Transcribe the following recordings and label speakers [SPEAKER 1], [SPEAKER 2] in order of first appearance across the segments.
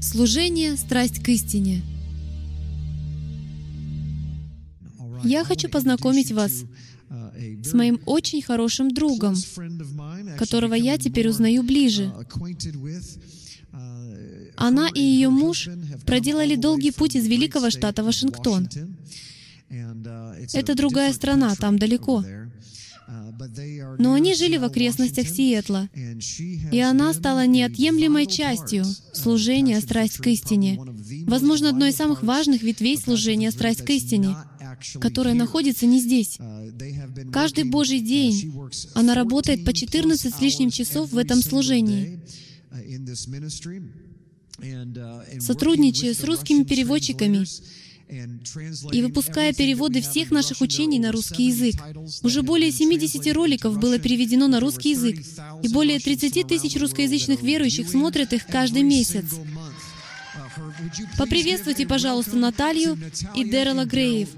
[SPEAKER 1] Служение — страсть к истине. Я хочу познакомить вас с моим очень хорошим другом, которого я теперь узнаю ближе. Она и ее муж проделали долгий путь из великого штата Вашингтон. Это другая страна, там далеко. Но они жили в окрестностях Сиэтла, и она стала неотъемлемой частью служения «Страсть к истине». Возможно, одной из самых важных ветвей служения «Страсть к истине», которая находится не здесь. Каждый Божий день она работает по 14 с лишним часов в этом служении, сотрудничая с русскими переводчиками и выпуская переводы всех наших учений на русский язык. Уже более 70 роликов было переведено на русский язык, и более 30 тысяч русскоязычных верующих смотрят их каждый месяц. Поприветствуйте, пожалуйста, Наталью и Дэрила Греев.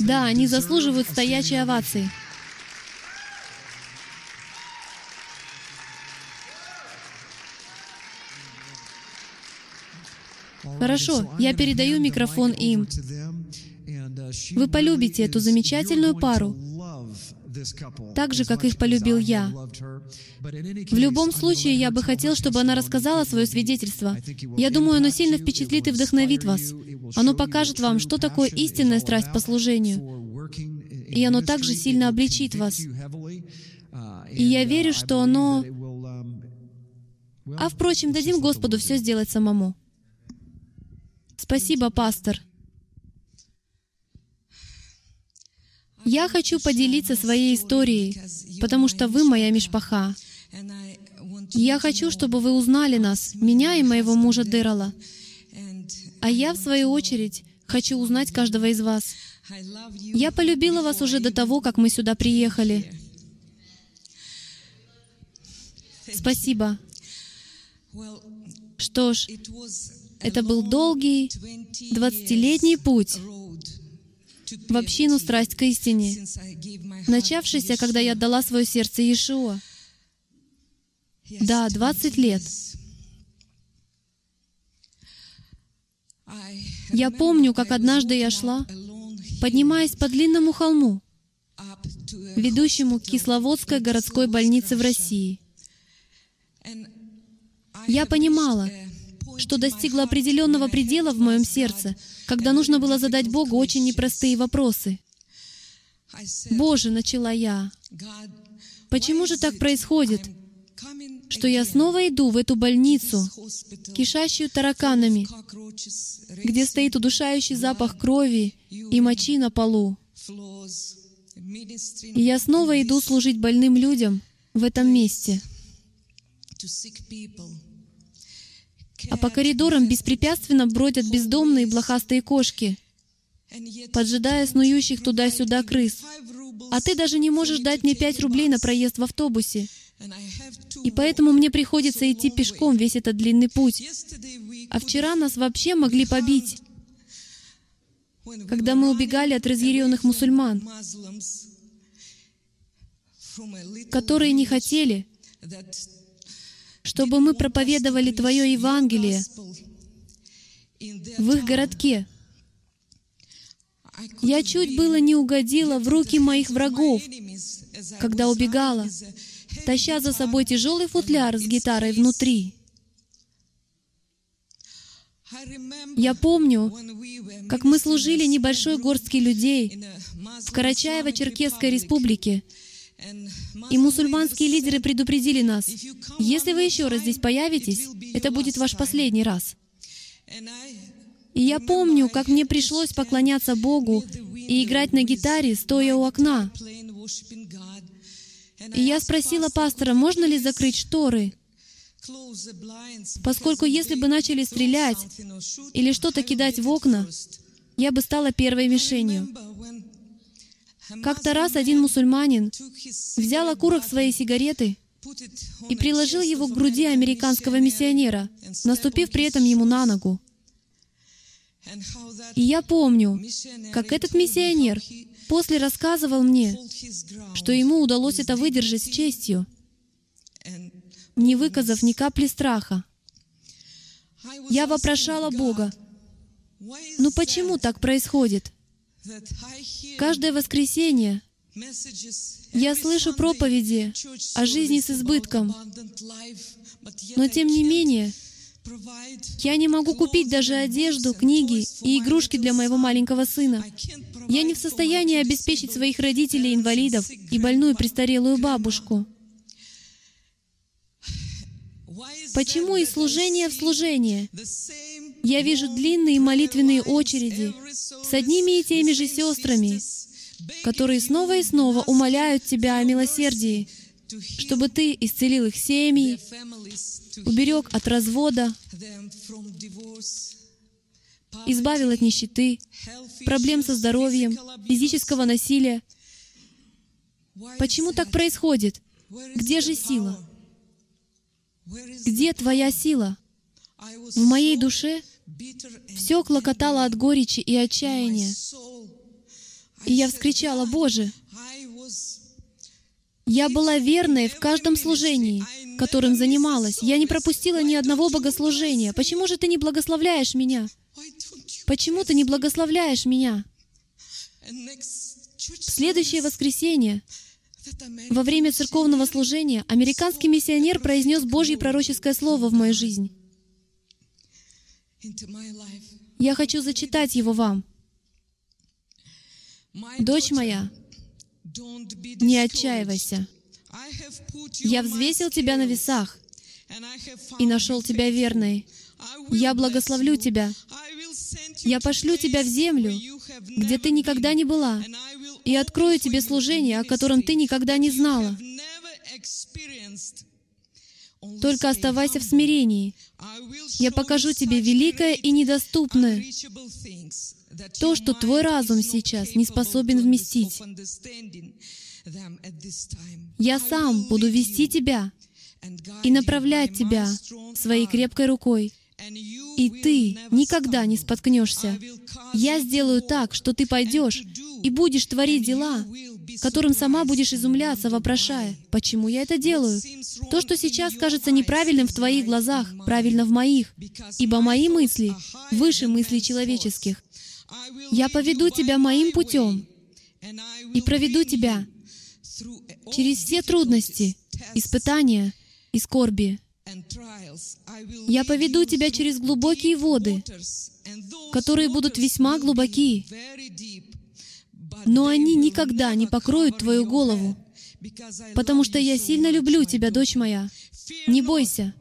[SPEAKER 1] Да, они заслуживают стоячей овации. Хорошо, я передаю микрофон им. Вы полюбите эту замечательную пару, так же, как их полюбил я. В любом случае, я бы хотел, чтобы она рассказала свое свидетельство. Я думаю, оно сильно впечатлит и вдохновит вас. Оно покажет вам, что такое истинная страсть по служению. И оно также сильно обличит вас. И я верю, что оно... А впрочем, дадим Господу все сделать самому. Спасибо, пастор. Я хочу поделиться своей историей, потому что вы моя мишпаха. Я хочу, чтобы вы узнали нас, меня и моего мужа Дэрала. А я, в свою очередь, хочу узнать каждого из вас. Я полюбила вас уже до того, как мы сюда приехали. Спасибо. Что ж, это был долгий, двадцатилетний путь в общину «Страсть к истине», начавшийся, когда я отдала свое сердце Иешуа. Да, 20 лет. Я помню, как однажды я шла, поднимаясь по длинному холму, ведущему к Кисловодской городской больнице в России. Я понимала, что достигла определенного предела в моем сердце, когда нужно было задать Богу очень непростые вопросы. «Боже», — начала я, — «почему же так происходит, что я снова иду в эту больницу, кишащую тараканами, где стоит удушающий запах крови и мочи на полу. И я снова иду служить больным людям в этом месте а по коридорам беспрепятственно бродят бездомные блохастые кошки, поджидая снующих туда-сюда крыс. А ты даже не можешь дать мне пять рублей на проезд в автобусе. И поэтому мне приходится идти пешком весь этот длинный путь. А вчера нас вообще могли побить, когда мы убегали от разъяренных мусульман, которые не хотели, чтобы мы проповедовали Твое Евангелие в их городке. Я чуть было не угодила в руки моих врагов, когда убегала, таща за собой тяжелый футляр с гитарой внутри. Я помню, как мы служили небольшой горстке людей в Карачаево-Черкесской республике, и мусульманские лидеры предупредили нас, если вы еще раз здесь появитесь, это будет ваш последний раз. И я помню, как мне пришлось поклоняться Богу и играть на гитаре, стоя у окна. И я спросила пастора, можно ли закрыть шторы, поскольку если бы начали стрелять или что-то кидать в окна, я бы стала первой мишенью. Как-то раз один мусульманин взял окурок своей сигареты и приложил его к груди американского миссионера, наступив при этом ему на ногу. И я помню, как этот миссионер после рассказывал мне, что ему удалось это выдержать с честью.
[SPEAKER 2] не выказав ни капли страха. Я вопрошала Бога, ну почему так происходит? Каждое воскресенье я слышу проповеди о жизни с избытком, но тем не менее, я не могу купить даже одежду, книги и игрушки для моего маленького сына. Я не в состоянии обеспечить своих родителей инвалидов и больную престарелую бабушку. Почему из служения в служение я вижу длинные молитвенные очереди с одними и теми же сестрами, которые снова и снова умоляют Тебя о милосердии, чтобы Ты исцелил их семьи, уберег от развода, избавил от нищеты, проблем со здоровьем, физического насилия. Почему так происходит? Где же сила? Где твоя сила? В моей душе все клокотало от горечи и отчаяния. И я вскричала, «Боже, я была верной в каждом служении, которым занималась. Я не пропустила ни одного богослужения. Почему же Ты не благословляешь меня? Почему Ты не благословляешь меня?» В следующее воскресенье, во время церковного служения, американский миссионер произнес Божье пророческое слово в мою жизнь. Я хочу зачитать его вам. «Дочь моя, не отчаивайся. Я взвесил тебя на весах и нашел тебя верной. Я благословлю тебя. Я пошлю тебя в землю, где ты никогда не была, и открою тебе служение, о котором ты никогда не знала. Только оставайся в смирении. Я покажу тебе великое и недоступное, то, что твой разум сейчас не способен вместить. Я сам буду вести тебя и направлять тебя своей крепкой рукой, и ты никогда не споткнешься. Я сделаю так, что ты пойдешь и будешь творить дела, которым сама будешь изумляться, вопрошая, «Почему я это делаю?» То, что сейчас кажется неправильным в твоих глазах, правильно в моих, ибо мои мысли выше мыслей человеческих. Я поведу тебя моим путем и проведу тебя через все трудности, испытания и скорби. Я поведу тебя через глубокие воды, которые будут весьма глубоки, но они никогда не покроют твою голову, потому что я сильно люблю тебя, дочь моя. Не бойся.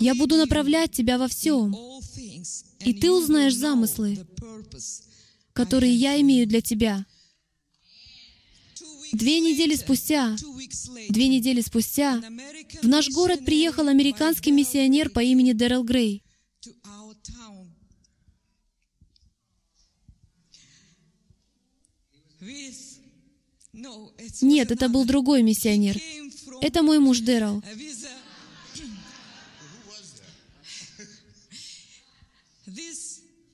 [SPEAKER 2] Я буду направлять тебя во всем, и ты узнаешь замыслы, которые я имею для тебя. Две недели спустя, две недели спустя, в наш город приехал американский миссионер по имени Дэрил Грей. Нет, это был другой миссионер. Это мой муж Дэрил.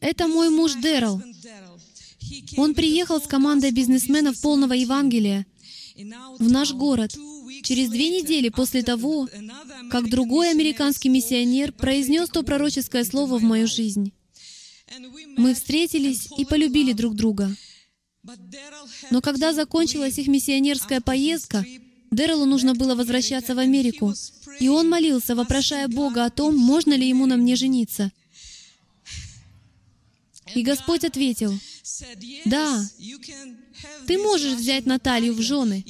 [SPEAKER 2] Это мой муж Дэрил. Он приехал с командой бизнесменов полного Евангелия в наш город через две недели после того, как другой американский миссионер произнес то пророческое слово в мою жизнь. Мы встретились и полюбили друг друга. Но когда закончилась их миссионерская поездка, Дэрилу нужно было возвращаться в Америку, и он молился, вопрошая Бога о том, можно ли ему на мне жениться. И Господь ответил, «Да, ты можешь взять Наталью в жены,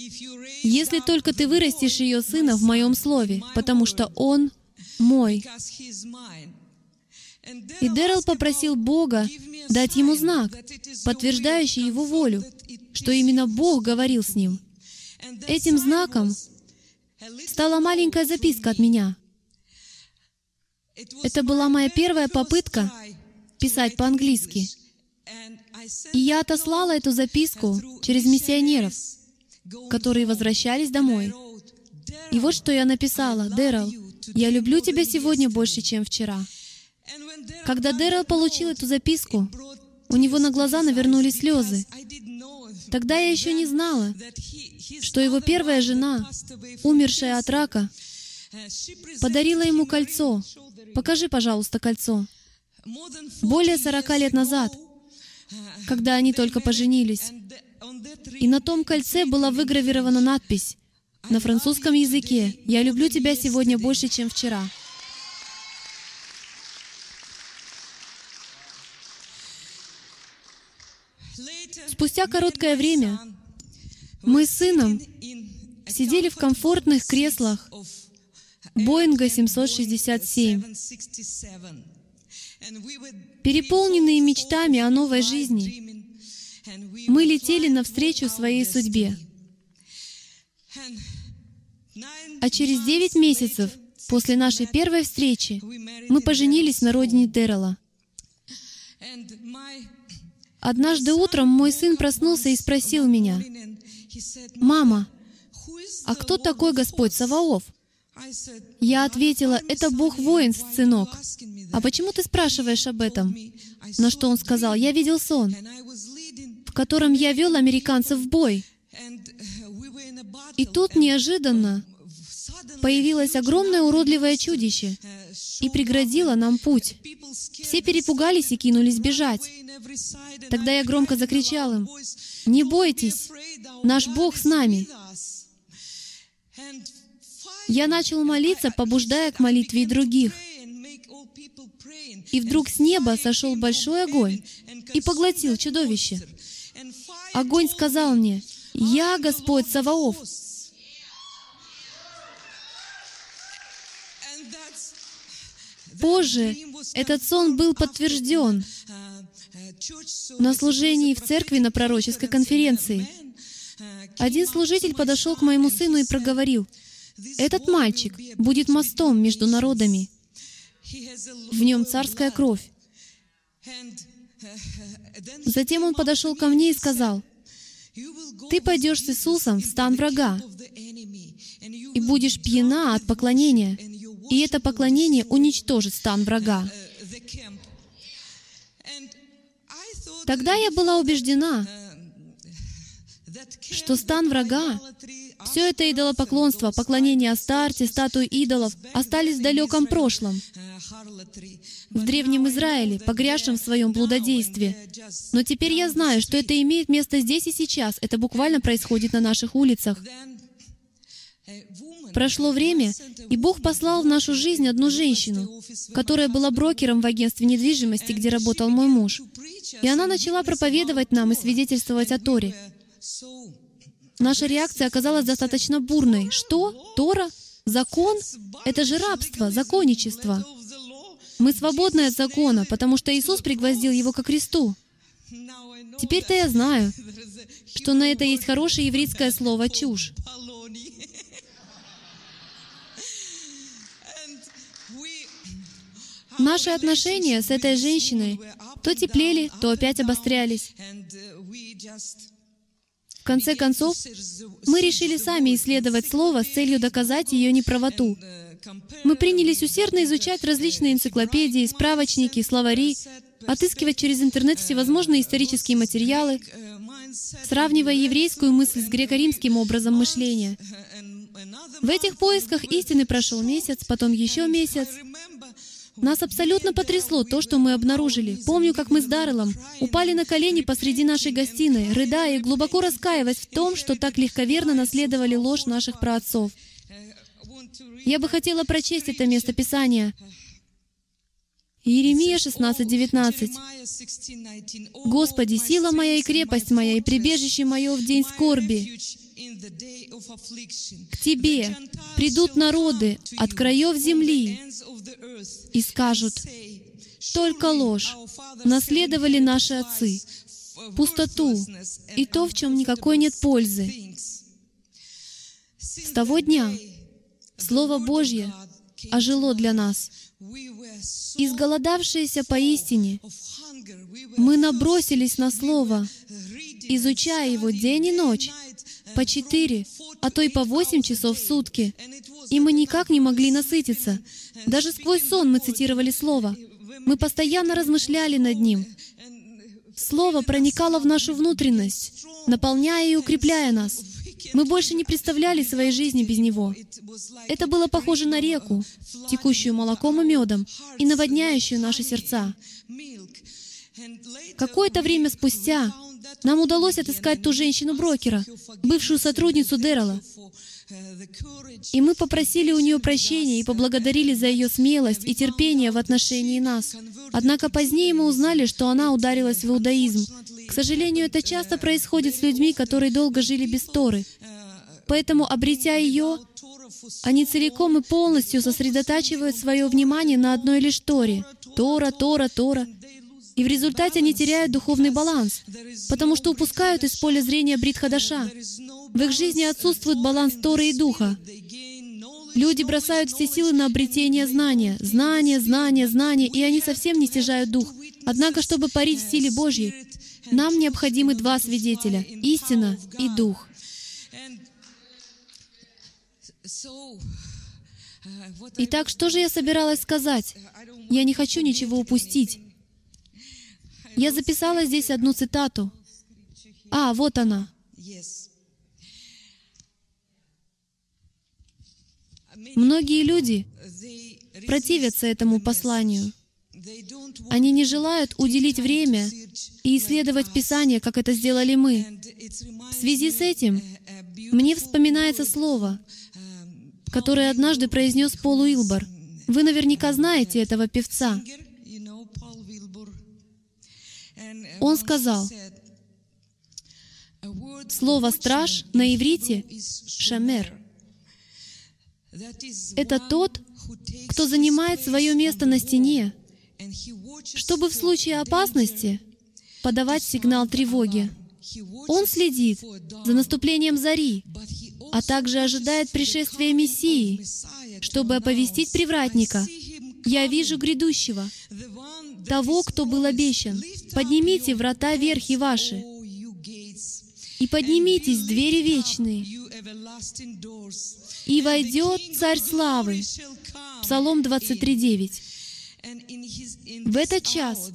[SPEAKER 2] если только ты вырастешь ее сына в моем слове, потому что он мой». И Дэрил попросил Бога дать ему знак, подтверждающий его волю, что именно Бог говорил с ним. Этим знаком стала маленькая записка от меня. Это была моя первая попытка писать по-английски. И я отослала эту записку через миссионеров, которые возвращались домой. И вот что я написала. «Дэрил, я люблю тебя сегодня больше, чем вчера». Когда Дэрил получил эту записку, у него на глаза навернулись слезы. Тогда я еще не знала, что его первая жена, умершая от рака, подарила ему кольцо. Покажи, пожалуйста, кольцо. Более 40 лет назад, когда они только поженились. И на том кольце была выгравирована надпись на французском языке «Я люблю тебя сегодня больше, чем вчера». Спустя короткое время мы с сыном сидели в комфортных креслах Боинга 767, переполненные мечтами о новой жизни. Мы летели навстречу своей судьбе. А через девять месяцев после нашей первой встречи мы поженились на родине Деррела. Однажды утром мой сын проснулся и спросил меня, «Мама, а кто такой Господь Саваоф?» Я ответила, «Это Бог воинств, сынок». «А почему ты спрашиваешь об этом?» На что он сказал, «Я видел сон, в котором я вел американцев в бой». И тут неожиданно появилось огромное уродливое чудище и преградило нам путь. Все перепугались и кинулись бежать. Тогда я громко закричал им, «Не бойтесь, наш Бог с нами». Я начал молиться, побуждая к молитве и других. И вдруг с неба сошел большой огонь и поглотил чудовище. Огонь сказал мне, «Я Господь Саваоф». Позже этот сон был подтвержден на служении в церкви на пророческой конференции. Один служитель подошел к моему сыну и проговорил, «Этот мальчик будет мостом между народами. В нем царская кровь». Затем он подошел ко мне и сказал, «Ты пойдешь с Иисусом в стан врага и будешь пьяна от поклонения, и это поклонение уничтожит стан врага». Тогда я была убеждена, что стан врага, все это идолопоклонство, поклонение Астарте, статуи идолов остались в далеком прошлом, в Древнем Израиле, погрязшем в своем блудодействе. Но теперь я знаю, что это имеет место здесь и сейчас. Это буквально происходит на наших улицах. Прошло время, и Бог послал в нашу жизнь одну женщину, которая была брокером в агентстве недвижимости, где работал мой муж. И она начала проповедовать нам и свидетельствовать о Торе. Наша реакция оказалась достаточно бурной. Что? Тора? Закон? Это же рабство, законничество. Мы свободны от закона, потому что Иисус пригвоздил его ко кресту. Теперь-то я знаю, что на это есть хорошее еврейское слово «чушь». Наши отношения с этой женщиной то теплели, то опять обострялись. В конце концов, мы решили сами исследовать Слово с целью доказать ее неправоту. Мы принялись усердно изучать различные энциклопедии, справочники, словари, отыскивать через интернет всевозможные исторические материалы, сравнивая еврейскую мысль с греко-римским образом мышления. В этих поисках истины прошел месяц, потом еще месяц. Нас абсолютно потрясло то, что мы обнаружили. Помню, как мы с Дарреллом упали на колени посреди нашей гостиной, рыдая и глубоко раскаиваясь в том, что так легковерно наследовали ложь наших праотцов. Я бы хотела прочесть это место Писания. Иеремия 16:19. «Господи, сила моя и крепость моя, и прибежище мое в день скорби. К Тебе придут народы от краев земли и скажут, только ложь наследовали наши отцы, пустоту и то, в чем никакой нет пользы. С того дня Слово Божье ожило для нас. Изголодавшиеся поистине, мы набросились на Слово, изучая его день и ночь, по четыре, а то и по восемь часов в сутки. И мы никак не могли насытиться. Даже сквозь сон мы цитировали Слово. Мы постоянно размышляли над ним. Слово проникало в нашу внутренность, наполняя и укрепляя нас. Мы больше не представляли своей жизни без Него. Это было похоже на реку, текущую молоком и медом, и наводняющую наши сердца. Какое-то время спустя нам удалось отыскать ту женщину-брокера, бывшую сотрудницу Дэррела. И мы попросили у нее прощения и поблагодарили за ее смелость и терпение в отношении нас. Однако позднее мы узнали, что она ударилась в иудаизм. К сожалению, это часто происходит с людьми, которые долго жили без Торы. Поэтому, обретя ее, они целиком и полностью сосредотачивают свое внимание на одной лишь Торе. Тора, Тора, Тора. И в результате они теряют духовный баланс, потому что упускают из поля зрения Бритхадаша. В их жизни отсутствует баланс Торы и Духа. Люди бросают все силы на обретение знания, знания, знания, знания, и они совсем не стяжают Дух. Однако, чтобы парить в силе Божьей, нам необходимы два свидетеля — истина и Дух. Итак, что же я собиралась сказать? Я не хочу ничего упустить. Я записала здесь одну цитату. А, вот она. Многие люди противятся этому посланию. Они не желают уделить время и исследовать Писание, как это сделали мы. В связи с этим мне вспоминается слово, которое однажды произнес Пол Уилбор. Вы наверняка знаете этого певца. Он сказал, слово «страж» на иврите — «шамер». Это тот, кто занимает свое место на стене, чтобы в случае опасности подавать сигнал тревоги. Он следит за наступлением зари, а также ожидает пришествия Мессии, чтобы оповестить привратника. «Я вижу грядущего, того, кто был обещан. Поднимите врата верхи ваши, и поднимитесь, двери вечные, и войдет Царь Славы». Псалом 23.9. В этот час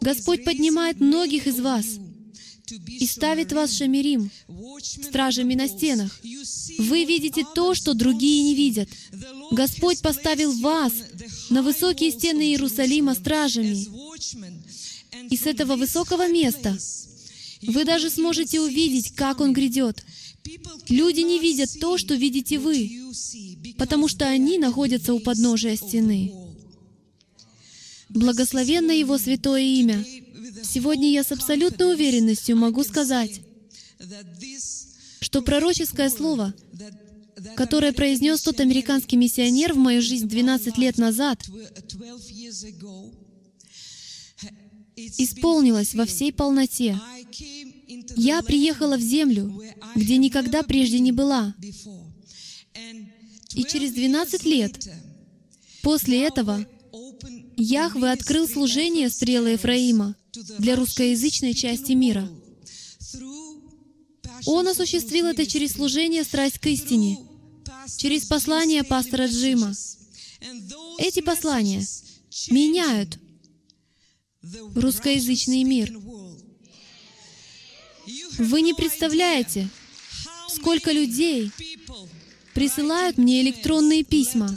[SPEAKER 2] Господь поднимает многих из вас и ставит вас шамирим, стражами на стенах. Вы видите то, что другие не видят. Господь поставил вас на высокие стены Иерусалима стражами. И с этого высокого места вы даже сможете увидеть, как Он грядет. Люди не видят то, что видите вы, потому что они находятся у подножия стены. Благословенно Его святое имя. Сегодня я с абсолютной уверенностью могу сказать, что пророческое слово, которое произнес тот американский миссионер в мою жизнь 12 лет назад, исполнилось во всей полноте. Я приехала в землю, где никогда прежде не была. И через 12 лет после этого Яхве открыл служение стрелы Ефраима для русскоязычной части мира. Он осуществил это через служение «Страсть к истине», через послание пастора Джима. Эти послания меняют русскоязычный мир. Вы не представляете, сколько людей присылают мне электронные письма.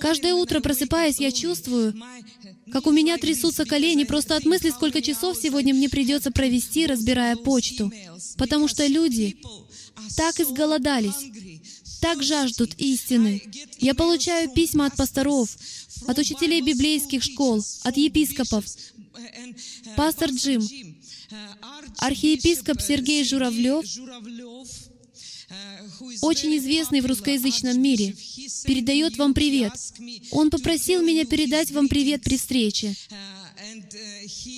[SPEAKER 2] Каждое утро, просыпаясь, я чувствую, как у меня трясутся колени просто от мысли, сколько часов сегодня мне придется провести, разбирая почту. Потому что люди так изголодались, так жаждут истины. Я получаю письма от пасторов, от учителей библейских школ, от епископов. Пастор Джим, архиепископ Сергей Журавлев, очень известный в русскоязычном мире, передает вам привет. Он попросил меня передать вам привет при встрече.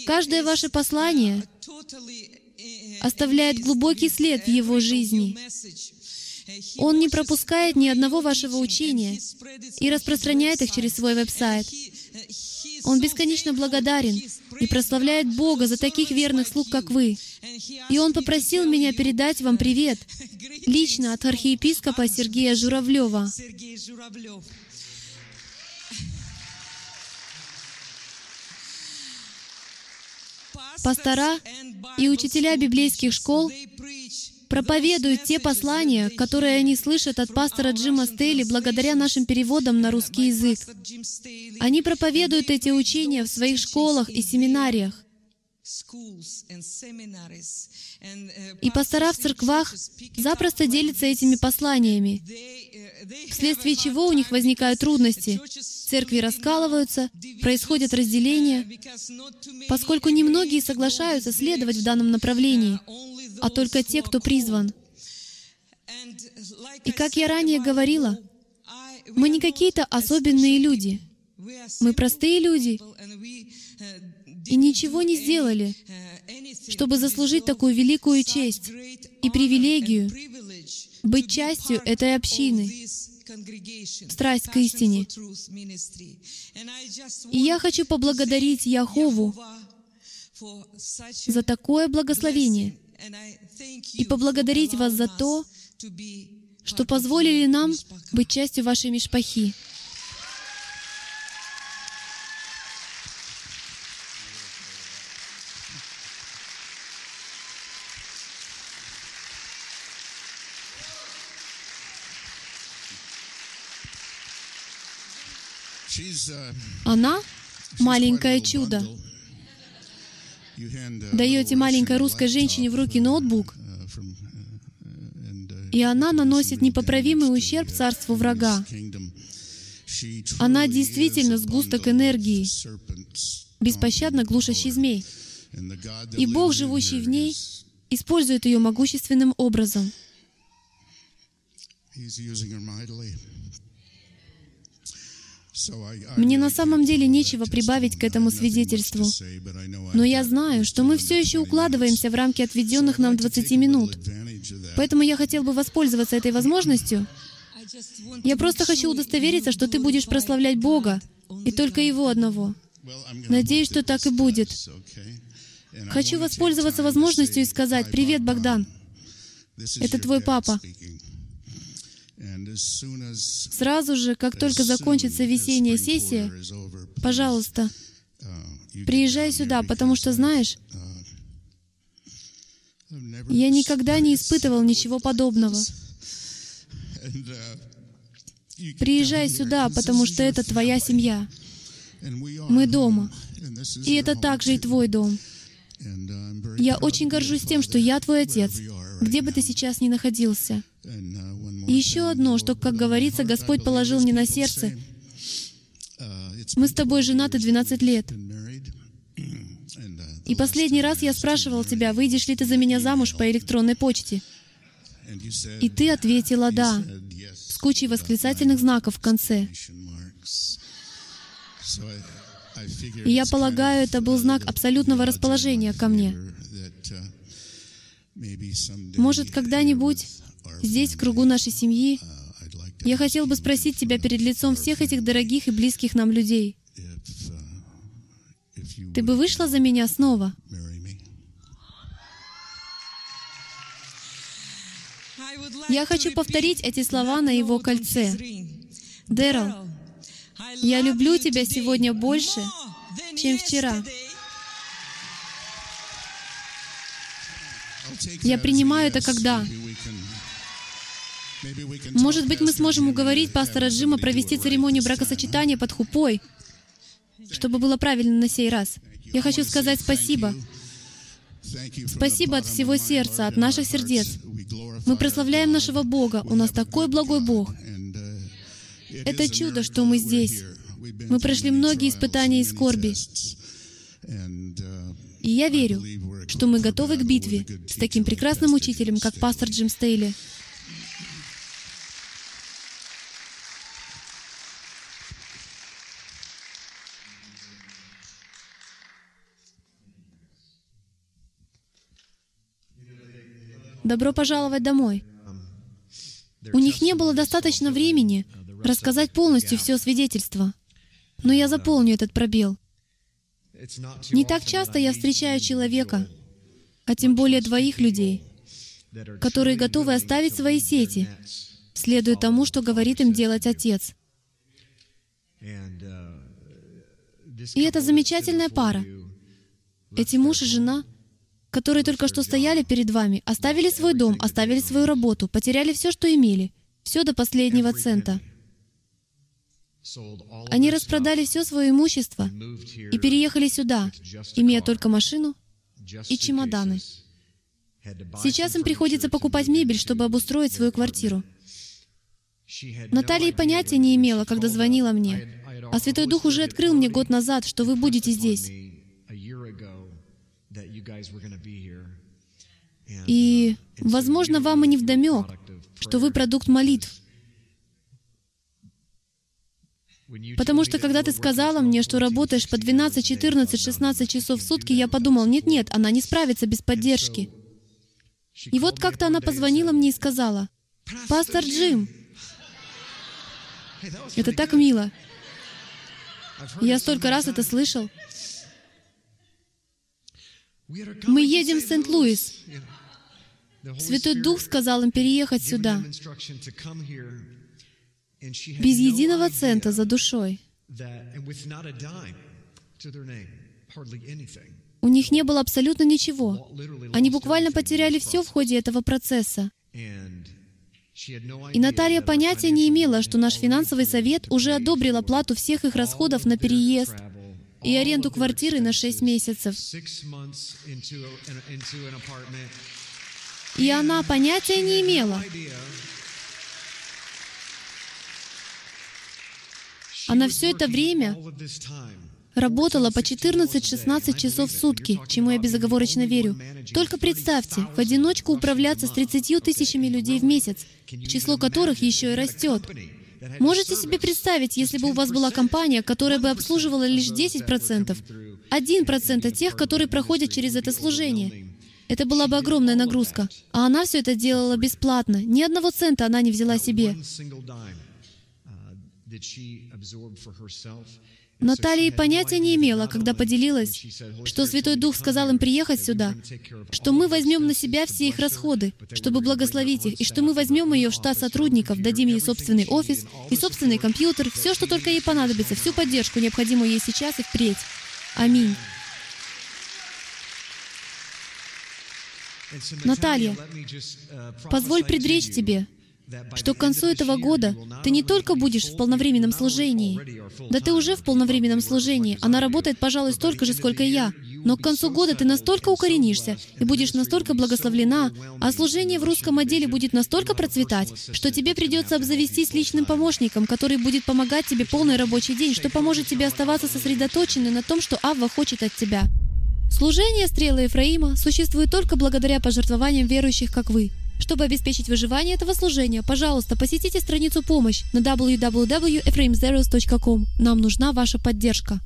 [SPEAKER 2] Каждое ваше послание оставляет глубокий след в его жизни. Он не пропускает ни одного вашего учения и распространяет их через свой веб-сайт. Он бесконечно благодарен и прославляет Бога за таких верных слуг, как вы. И Он попросил меня передать вам привет лично от архиепископа Сергея Журавлева. Пастора и учителя библейских школ
[SPEAKER 1] проповедуют те послания, которые они слышат от пастора Джима Стейли благодаря нашим переводам на русский язык. Они проповедуют эти учения в своих школах и семинариях. И пастора в церквах запросто делятся этими посланиями, вследствие чего у них возникают трудности. Церкви раскалываются, происходят разделения, поскольку немногие соглашаются следовать в данном направлении, а только те, кто призван. И как я ранее говорила, мы не какие-то особенные люди. Мы простые люди, и ничего не сделали, чтобы заслужить такую великую честь и привилегию быть частью этой общины, страсть к истине. И я хочу поблагодарить Яхову за такое благословение и поблагодарить вас за то, что позволили нам быть частью вашей мишпахи. Она — маленькое чудо. Даете маленькой русской женщине в руки ноутбук, и она наносит непоправимый ущерб царству врага. Она действительно сгусток энергии, беспощадно глушащий змей. И Бог, живущий в ней, использует ее могущественным образом. Мне на самом деле нечего прибавить к этому свидетельству. Но я знаю, что мы все еще укладываемся в рамки отведенных нам 20 минут. Поэтому я хотел бы воспользоваться этой возможностью. Я просто хочу удостовериться, что ты будешь прославлять Бога, и только Его одного. Надеюсь, что так и будет. Хочу воспользоваться возможностью и сказать, «Привет, Богдан! Это твой папа. Сразу же, как только закончится весенняя сессия, пожалуйста, приезжай сюда, потому что, знаешь, я никогда не испытывал ничего подобного. Приезжай сюда, потому что это твоя семья. Мы дома. И это также и твой дом. Я очень горжусь тем, что я твой отец, где бы ты сейчас ни находился. Еще одно, что, как говорится, Господь положил мне на сердце. Мы с тобой женаты 12 лет. И последний раз я спрашивал тебя, выйдешь ли ты за меня замуж по электронной почте. И ты ответила «да», с кучей восклицательных знаков в конце. И я полагаю, это был знак абсолютного расположения ко мне. Может, когда-нибудь здесь, в кругу нашей семьи, я хотел бы спросить тебя перед лицом всех этих дорогих и близких нам людей. Ты бы вышла за меня снова? Я хочу повторить эти слова на его кольце. Дэрол, я люблю тебя сегодня больше, чем вчера. Я принимаю это когда? Может быть, мы сможем уговорить пастора Джима провести церемонию бракосочетания под хупой, чтобы было правильно на сей раз. Я хочу сказать спасибо. Спасибо от всего сердца, от наших сердец. Мы прославляем нашего Бога. У нас такой благой Бог. Это чудо, что мы здесь. Мы прошли многие испытания и скорби. И я верю, что мы готовы к битве с таким прекрасным учителем, как пастор Джим Стейли. «Добро пожаловать домой». У них не было достаточно времени рассказать полностью все свидетельство. Но я заполню этот пробел. Не так часто я встречаю человека, а тем более двоих людей, которые готовы оставить свои сети, следуя тому, что говорит им делать Отец. И это замечательная пара. Эти муж и жена — которые только что стояли перед вами, оставили свой дом, оставили свою работу, потеряли все, что имели, все до последнего цента. Они распродали все свое имущество и переехали сюда, имея только машину и чемоданы. Сейчас им приходится покупать мебель, чтобы обустроить свою квартиру. Наталья понятия не имела, когда звонила мне. А Святой Дух уже открыл мне год назад, что вы будете здесь. И, возможно, вам и не вдомек, что вы продукт молитв. Потому что когда ты сказала мне, что работаешь по 12, 14, 16 часов в сутки, я подумал, нет-нет, она не справится без поддержки. И вот как-то она позвонила мне и сказала, «Пастор Джим, это так мило. Я столько раз это слышал. Мы едем в Сент-Луис. Святой Дух сказал им переехать сюда. Без единого цента за душой. У них не было абсолютно ничего. Они буквально потеряли все в ходе этого процесса. И Наталья понятия не имела, что наш финансовый совет уже одобрил оплату всех их расходов на переезд и аренду квартиры на 6 месяцев. И она понятия не имела. Она все это время работала по 14-16 часов в сутки, чему я безоговорочно верю. Только представьте, в одиночку управляться с 30 тысячами людей в месяц, число которых еще и растет. Можете себе представить, если бы у вас была компания, которая бы обслуживала лишь 10%, 1% тех, которые проходят через это служение. Это была бы огромная нагрузка. А она все это делала бесплатно. Ни одного цента она не взяла себе. Наталья и понятия не имела, когда поделилась, что Святой Дух сказал им приехать сюда, что мы возьмем на себя все их расходы, чтобы благословить их, и что мы возьмем ее в штат сотрудников, дадим ей собственный офис и собственный компьютер, все, что только ей понадобится, всю поддержку, необходимую ей сейчас и впредь. Аминь. Наталья, позволь предречь тебе, что к концу этого года ты не только будешь в полновременном служении, да ты уже в полновременном служении, она работает, пожалуй, столько же, сколько и я, но к концу года ты настолько укоренишься и будешь настолько благословлена, а служение в русском отделе будет настолько процветать, что тебе придется обзавестись личным помощником, который будет помогать тебе полный рабочий день, что поможет тебе оставаться сосредоточенной на том, что Авва хочет от тебя. Служение стрелы Ефраима существует только благодаря пожертвованиям верующих, как вы. Чтобы обеспечить выживание этого служения, пожалуйста, посетите страницу «Помощь» на www.ephraimzeros.com. Нам нужна ваша поддержка.